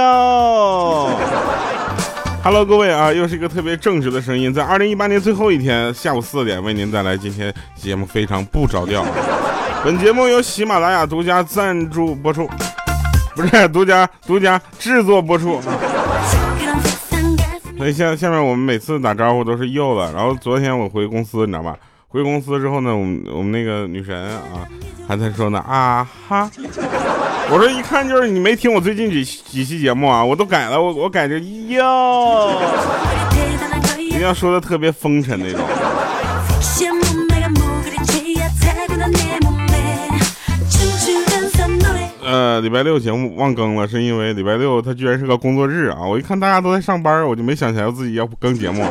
哟，Hello，各位啊，又是一个特别正直的声音，在二零一八年最后一天下午四点为您带来今天节目非常不着调。本节目由喜马拉雅独家赞助播出，不是独家独家制作播出。所以下下面我们每次打招呼都是又了。然后昨天我回公司，你知道吧？回公司之后呢，我们我们那个女神啊还在说呢啊哈。我说一看就是你没听我最近几几期节目啊，我都改了，我我改成哟，一定要说的特别风尘那种。呃，礼拜六节目忘更了，是因为礼拜六它居然是个工作日啊！我一看大家都在上班，我就没想起来自己要不更节目。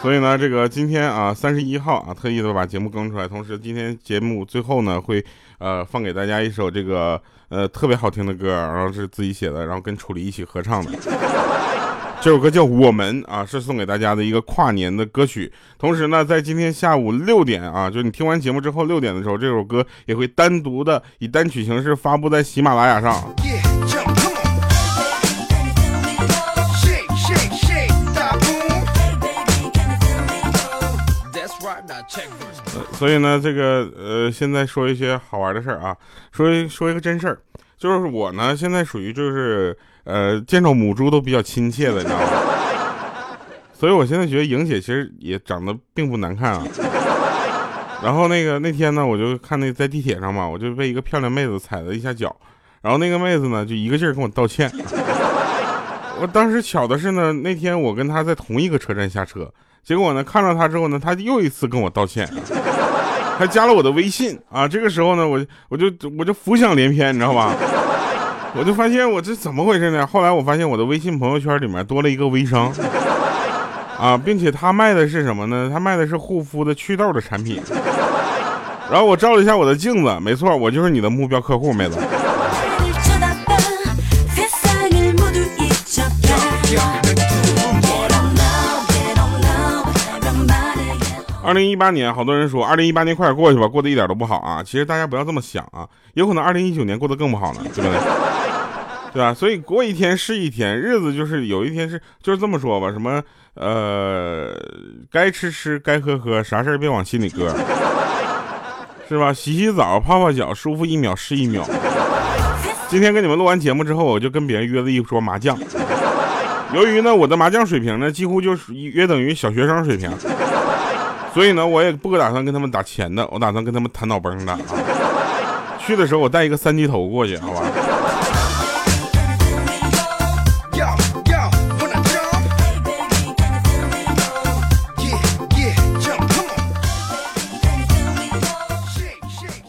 所以呢，这个今天啊，三十一号啊，特意的把节目更出来。同时，今天节目最后呢，会呃放给大家一首这个呃特别好听的歌，然后是自己写的，然后跟楚离一起合唱的。这首歌叫《我们》啊，是送给大家的一个跨年的歌曲。同时呢，在今天下午六点啊，就是你听完节目之后六点的时候，这首歌也会单独的以单曲形式发布在喜马拉雅上。所以呢，这个呃，现在说一些好玩的事儿啊，说一说一个真事儿，就是我呢，现在属于就是。呃，见着母猪都比较亲切的，你知道吗？所以我现在觉得莹姐其实也长得并不难看啊。然后那个那天呢，我就看那在地铁上嘛，我就被一个漂亮妹子踩了一下脚，然后那个妹子呢就一个劲儿跟我道歉。我当时巧的是呢，那天我跟她在同一个车站下车，结果呢看到他之后呢，他又一次跟我道歉，还加了我的微信啊。这个时候呢，我我就我就浮想联翩，你知道吧？我就发现我这怎么回事呢？后来我发现我的微信朋友圈里面多了一个微商，啊，并且他卖的是什么呢？他卖的是护肤的祛痘的产品。然后我照了一下我的镜子，没错，我就是你的目标客户，妹子。二零一八年，好多人说二零一八年快点过去吧，过得一点都不好啊。其实大家不要这么想啊，有可能二零一九年过得更不好呢，对不对？对吧？所以过一天是一天，日子就是有一天是就是这么说吧。什么呃，该吃吃，该喝喝，啥事儿别往心里搁，是吧？洗洗澡，泡泡脚，舒服一秒是一秒。今天跟你们录完节目之后，我就跟别人约了一桌麻将。由于呢，我的麻将水平呢，几乎就是约等于小学生水平。所以呢，我也不打算跟他们打钱的，我打算跟他们谈脑崩的啊。去的时候我带一个三级头过去，好吧？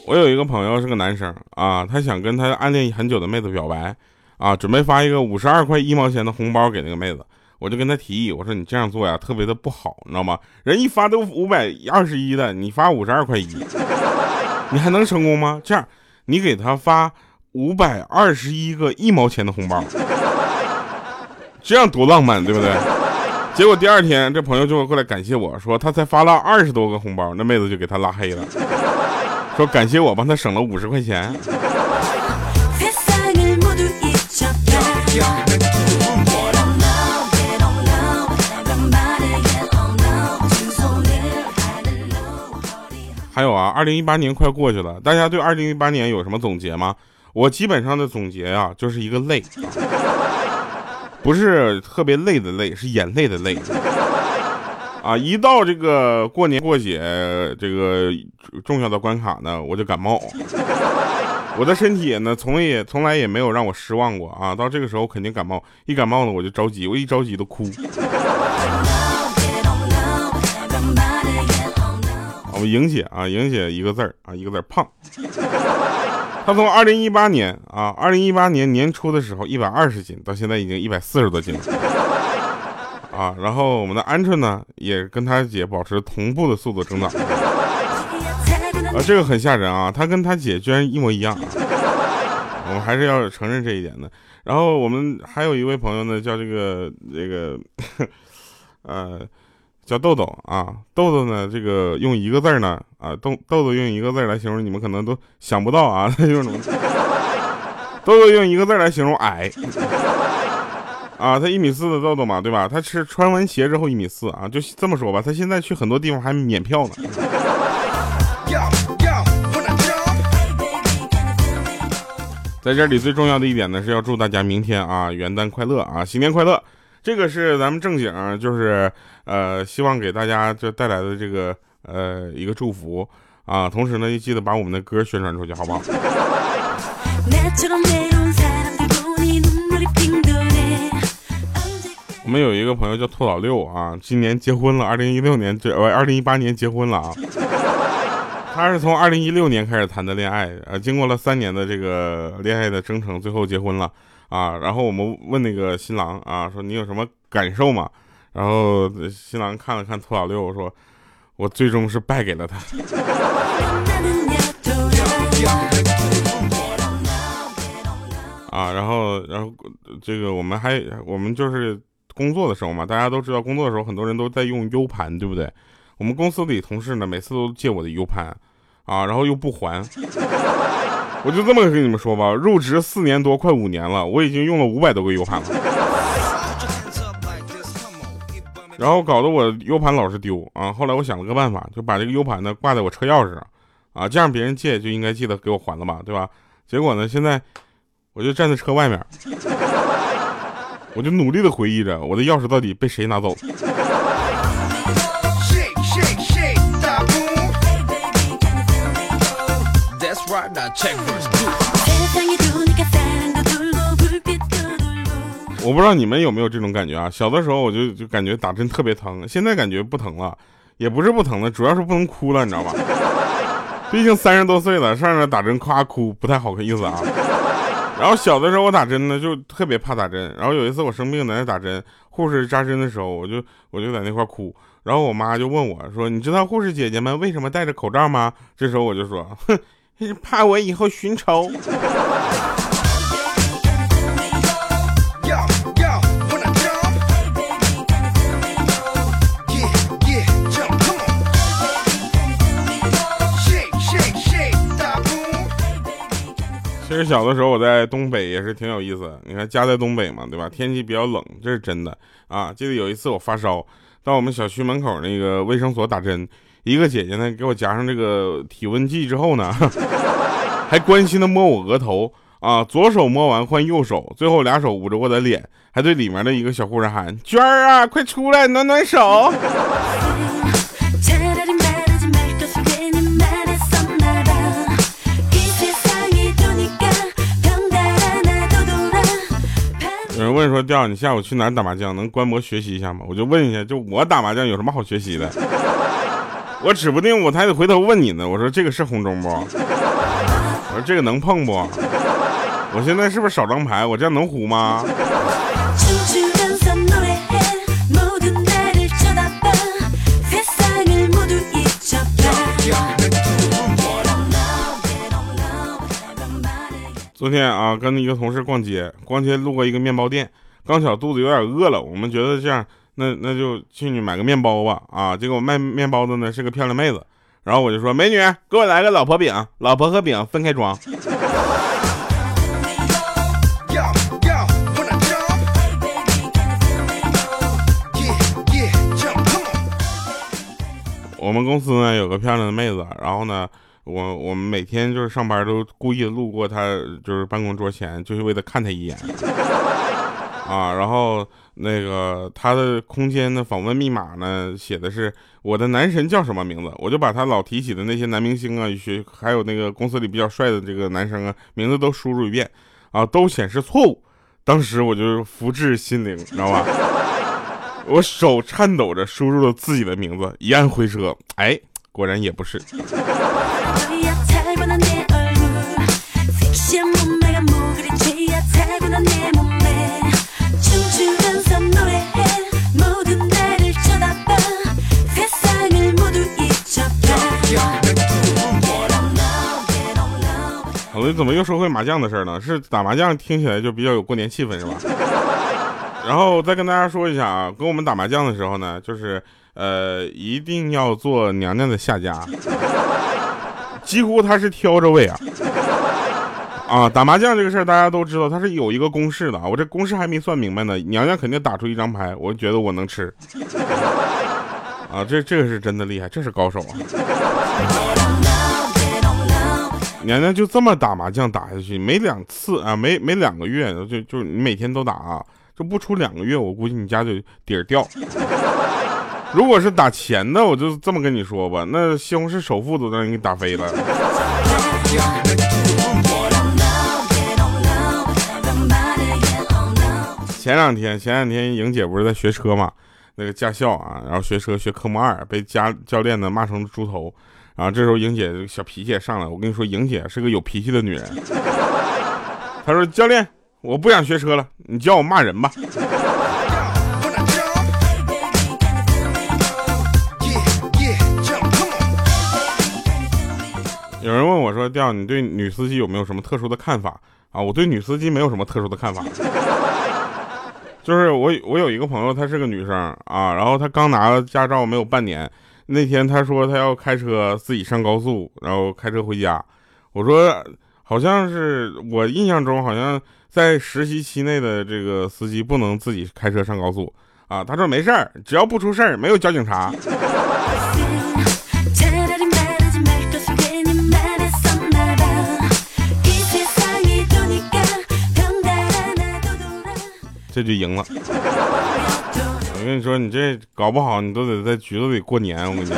我有一个朋友是个男生啊，他想跟他暗恋很久的妹子表白啊，准备发一个五十二块一毛钱的红包给那个妹子。我就跟他提议，我说你这样做呀，特别的不好，你知道吗？人一发都五百二十一的，你发五十二块一，你还能成功吗？这样，你给他发五百二十一个一毛钱的红包，这样多浪漫，对不对？结果第二天，这朋友就会过来感谢我说，他才发了二十多个红包，那妹子就给他拉黑了，说感谢我帮他省了五十块钱。还有啊，二零一八年快过去了，大家对二零一八年有什么总结吗？我基本上的总结啊，就是一个累，不是特别累的累，是眼泪的泪。啊，一到这个过年过节这个重要的关卡呢，我就感冒。我的身体呢，从也从来也没有让我失望过啊。到这个时候肯定感冒，一感冒呢我就着急，我一着急都哭。我莹姐啊，莹姐一个字儿啊，一个字儿胖。她从二零一八年啊，二零一八年年初的时候一百二十斤，到现在已经一百四十多斤了。啊，然后我们的鹌鹑呢，也跟她姐保持同步的速度增长。啊，这个很吓人啊，她跟她姐居然一模一样。我们还是要承认这一点的。然后我们还有一位朋友呢，叫这个这个，呃。叫豆豆啊，豆豆呢？这个用一个字呢啊，豆豆豆用一个字来形容，你们可能都想不到啊。他用什么？豆豆用一个字来形容矮。啊，他一米四的豆豆嘛，对吧？他是穿完鞋之后一米四啊，就这么说吧，他现在去很多地方还免票呢。在这里最重要的一点呢，是要祝大家明天啊元旦快乐啊，新年快乐！这个是咱们正经，就是呃，希望给大家就带来的这个呃一个祝福啊，同时呢，也记得把我们的歌宣传出去，好不好？我们有一个朋友叫兔老六啊，今年结婚了，二零一六年这呃二零一八年结婚了啊。他是从二零一六年开始谈的恋爱，呃，经过了三年的这个恋爱的征程，最后结婚了啊。然后我们问那个新郎啊，说你有什么感受吗？然后新郎看了看兔老六，说，我最终是败给了他。啊，然后然后这个我们还我们就是。工作的时候嘛，大家都知道，工作的时候很多人都在用 U 盘，对不对？我们公司里同事呢，每次都借我的 U 盘，啊，然后又不还。我就这么跟你们说吧，入职四年多，快五年了，我已经用了五百多个 U 盘了。然后搞得我 U 盘老是丢啊。后来我想了个办法，就把这个 U 盘呢挂在我车钥匙上，啊，这样别人借就应该记得给我还了吧，对吧？结果呢，现在我就站在车外面。我就努力的回忆着，我的钥匙到底被谁拿走了我不知道你们有没有这种感觉啊？小的时候我就就感觉打针特别疼，现在感觉不疼了，也不是不疼了，主要是不能哭了，你知道吧？毕竟三十多岁了，上这打针夸哭不太好意思啊。然后小的时候我打针呢，就特别怕打针。然后有一次我生病在那打针，护士扎针的时候，我就我就在那块哭。然后我妈就问我说：“你知道护士姐姐们为什么戴着口罩吗？”这时候我就说：“哼，怕我以后寻仇。”其实小的时候我在东北也是挺有意思。你看家在东北嘛，对吧？天气比较冷，这是真的啊。记得有一次我发烧，到我们小区门口那个卫生所打针，一个姐姐呢给我夹上这个体温计之后呢，还关心的摸我额头啊，左手摸完换右手，最后俩手捂着我的脸，还对里面的一个小护士喊：“娟儿啊，快出来暖暖手。”有人问说：“调，你下午去哪儿打麻将？能观摩学习一下吗？”我就问一下，就我打麻将有什么好学习的？我指不定我还得回头问你呢。我说这个是红中不？我说这个能碰不？我现在是不是少张牌？我这样能胡吗？昨天啊，跟一个同事逛街，逛街路过一个面包店，刚巧肚子有点饿了，我们觉得这样，那那就进去买个面包吧。啊，结果卖面包的呢是个漂亮妹子，然后我就说：“美女，给我来个老婆饼，老婆和饼分开装。”我们公司呢有个漂亮的妹子，然后呢。我我们每天就是上班都故意路过她就是办公桌前，就是为了看她一眼啊。然后那个他的空间的访问密码呢，写的是我的男神叫什么名字？我就把他老提起的那些男明星啊，学还有那个公司里比较帅的这个男生啊，名字都输入一遍啊，都显示错误。当时我就福至心灵，你知道吧？我手颤抖着输入了自己的名字，一按回车，哎，果然也不是。我怎么又说回麻将的事儿呢？是打麻将听起来就比较有过年气氛，是吧？然后再跟大家说一下啊，跟我们打麻将的时候呢，就是呃，一定要做娘娘的下家，几乎他是挑着位啊。啊，打麻将这个事儿大家都知道，它是有一个公式的啊。我这公式还没算明白呢，娘娘肯定打出一张牌，我觉得我能吃。啊，这这个是真的厉害，这是高手啊。年年就这么打麻将打下去，每两次啊，每每两个月就就你每天都打啊，这不出两个月，我估计你家就底儿掉。如果是打钱的，我就这么跟你说吧，那西红柿首富都让你给打飞了。前两天，前两天莹姐不是在学车嘛，那个驾校啊，然后学车学科目二，被家教练呢骂成猪头，然后这时候莹姐小脾气也上来，我跟你说，莹姐是个有脾气的女人。她说：“教练，我不想学车了，你教我骂人吧。”有人问我说：“调，你对女司机有没有什么特殊的看法啊？”我对女司机没有什么特殊的看法。就是我，我有一个朋友，她是个女生啊，然后她刚拿了驾照没有半年，那天他说他要开车自己上高速，然后开车回家。我说好像是我印象中，好像在实习期内的这个司机不能自己开车上高速啊。他说没事儿，只要不出事儿，没有交警查。这就赢了。我跟你说，你这搞不好，你都得在局子里过年。我跟你讲，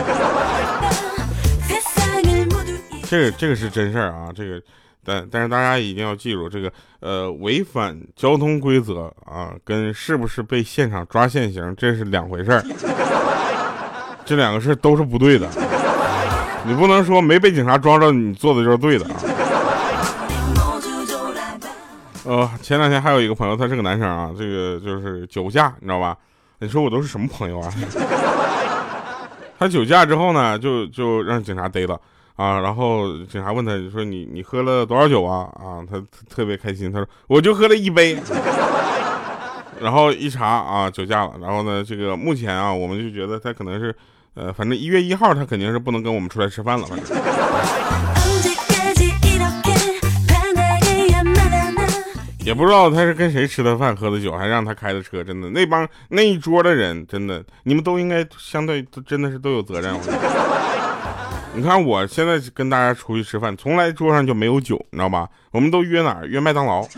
这个这个是真事儿啊。这个，但但是大家一定要记住，这个呃，违反交通规则啊，跟是不是被现场抓现行，这是两回事儿。这两个事都是不对的。你不能说没被警察抓着，你做的就是对的啊。呃，前两天还有一个朋友，他是个男生啊，这个就是酒驾，你知道吧？你说我都是什么朋友啊？他酒驾之后呢，就就让警察逮了啊，然后警察问他说：“你你喝了多少酒啊？”啊，他特别开心，他说：“我就喝了一杯。”然后一查啊，酒驾了。然后呢，这个目前啊，我们就觉得他可能是，呃，反正一月一号他肯定是不能跟我们出来吃饭了，反正。也不知道他是跟谁吃的饭、喝的酒，还让他开的车。真的，那帮那一桌的人，真的，你们都应该相对真的是都有责任。你看，我现在跟大家出去吃饭，从来桌上就没有酒，你知道吧？我们都约哪儿？约麦当劳。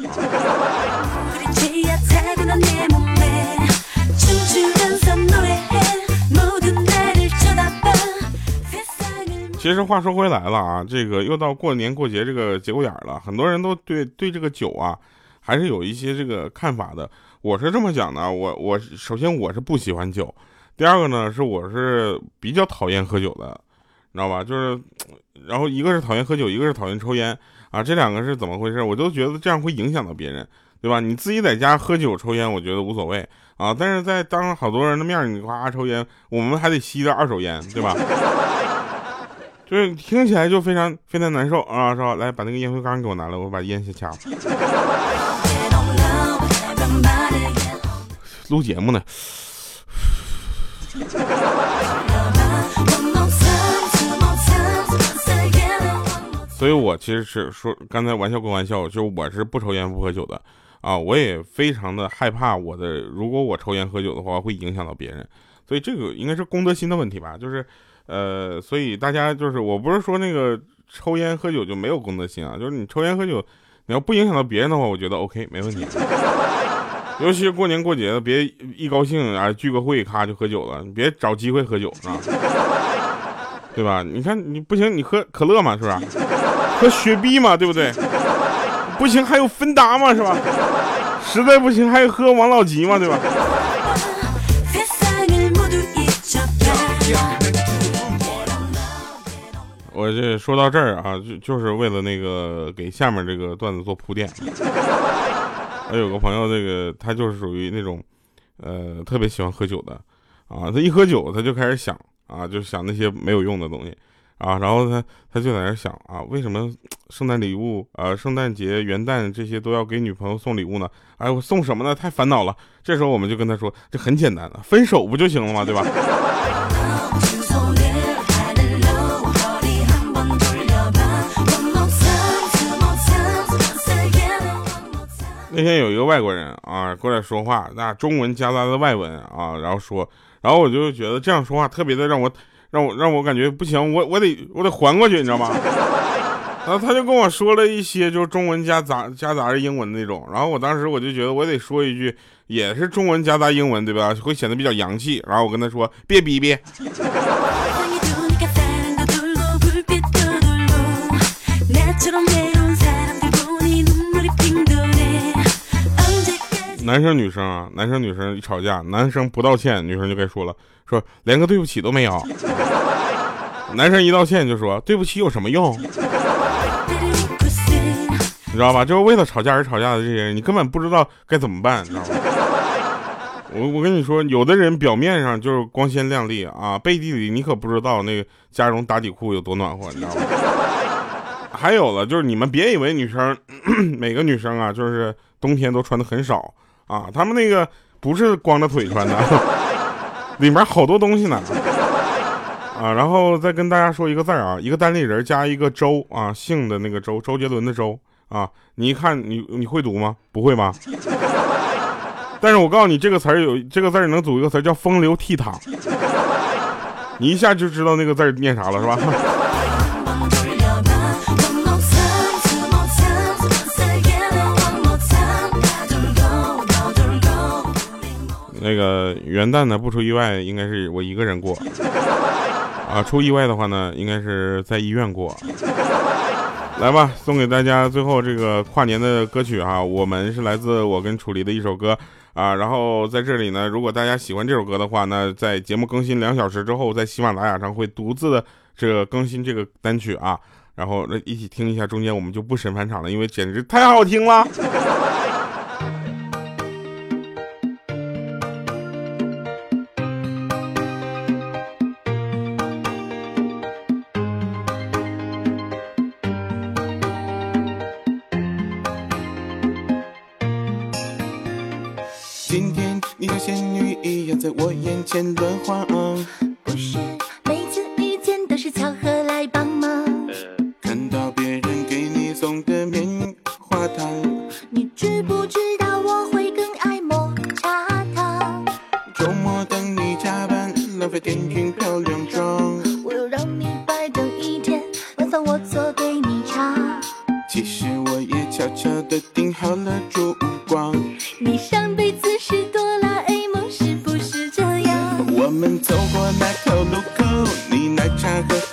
其实话说回来了啊，这个又到过年过节这个节骨眼了，很多人都对对这个酒啊。还是有一些这个看法的，我是这么讲的，我我首先我是不喜欢酒，第二个呢是我是比较讨厌喝酒的，你知道吧？就是，然后一个是讨厌喝酒，一个是讨厌抽烟啊，这两个是怎么回事？我都觉得这样会影响到别人，对吧？你自己在家喝酒抽烟，我觉得无所谓啊，但是在当好多人的面你夸抽烟，我们还得吸的二手烟，对吧？就是听起来就非常非常难受啊，是吧？来把那个烟灰缸给我拿来，我把烟先掐了。录节目呢，所以我其实是说，刚才玩笑归玩笑，就我是不抽烟不喝酒的啊，我也非常的害怕我的，如果我抽烟喝酒的话，会影响到别人，所以这个应该是公德心的问题吧，就是。呃，所以大家就是，我不是说那个抽烟喝酒就没有公德心啊，就是你抽烟喝酒，你要不影响到别人的话，我觉得 OK 没问题。尤其是过年过节的，别一高兴啊聚个会，咔就喝酒了，你别找机会喝酒啊，对吧？你看你不行，你喝可乐嘛，是吧？喝雪碧嘛，对不对？不行，还有芬达嘛，是吧？实在不行，还有喝王老吉嘛，对吧？我这说到这儿啊，就就是为了那个给下面这个段子做铺垫。我有个朋友，这个他就是属于那种，呃，特别喜欢喝酒的啊。他一喝酒，他就开始想啊，就想那些没有用的东西啊。然后他他就在那想啊，为什么圣诞礼物啊、圣诞节、元旦这些都要给女朋友送礼物呢？哎，我送什么呢？太烦恼了。这时候我们就跟他说，这很简单的，分手不就行了吗？对吧？那天有一个外国人啊过来说话，那中文夹杂的外文啊，然后说，然后我就觉得这样说话特别的让我让我让我感觉不行，我我得我得还过去，你知道吗？然后他就跟我说了一些就是中文夹杂夹杂着英文那种，然后我当时我就觉得我得说一句也是中文夹杂英文，对吧？会显得比较洋气。然后我跟他说别逼逼。男生女生啊，男生女生一吵架，男生不道歉，女生就该说了，说连个对不起都没有。男生一道歉就说对不起有什么用？你知道吧？就是为了吵架而吵架的这些人，你根本不知道该怎么办，你知道吗？我我跟你说，有的人表面上就是光鲜亮丽啊，背地里你可不知道那个加绒打底裤有多暖和，你知道吗？还有了，就是你们别以为女生 每个女生啊，就是冬天都穿的很少啊，他们那个不是光着腿穿的，里面好多东西呢。啊，然后再跟大家说一个字啊，一个单立人加一个周啊，姓的那个周，周杰伦的周。啊，你一看你你会读吗？不会吧？但是我告诉你，这个词儿有这个字儿能组一个词儿叫风流倜傥，你一下就知道那个字儿念啥了，是吧？那个元旦呢，不出意外，应该是我一个人过。啊，出意外的话呢，应该是在医院过。来吧，送给大家最后这个跨年的歌曲哈，我们是来自我跟楚离的一首歌啊。然后在这里呢，如果大家喜欢这首歌的话，那在节目更新两小时之后，在喜马拉雅上会独自的这个更新这个单曲啊。然后一起听一下，中间我们就不审返场了，因为简直太好听了。今天你像仙女一样在我眼前乱晃。不是走过那条路口你奶茶喝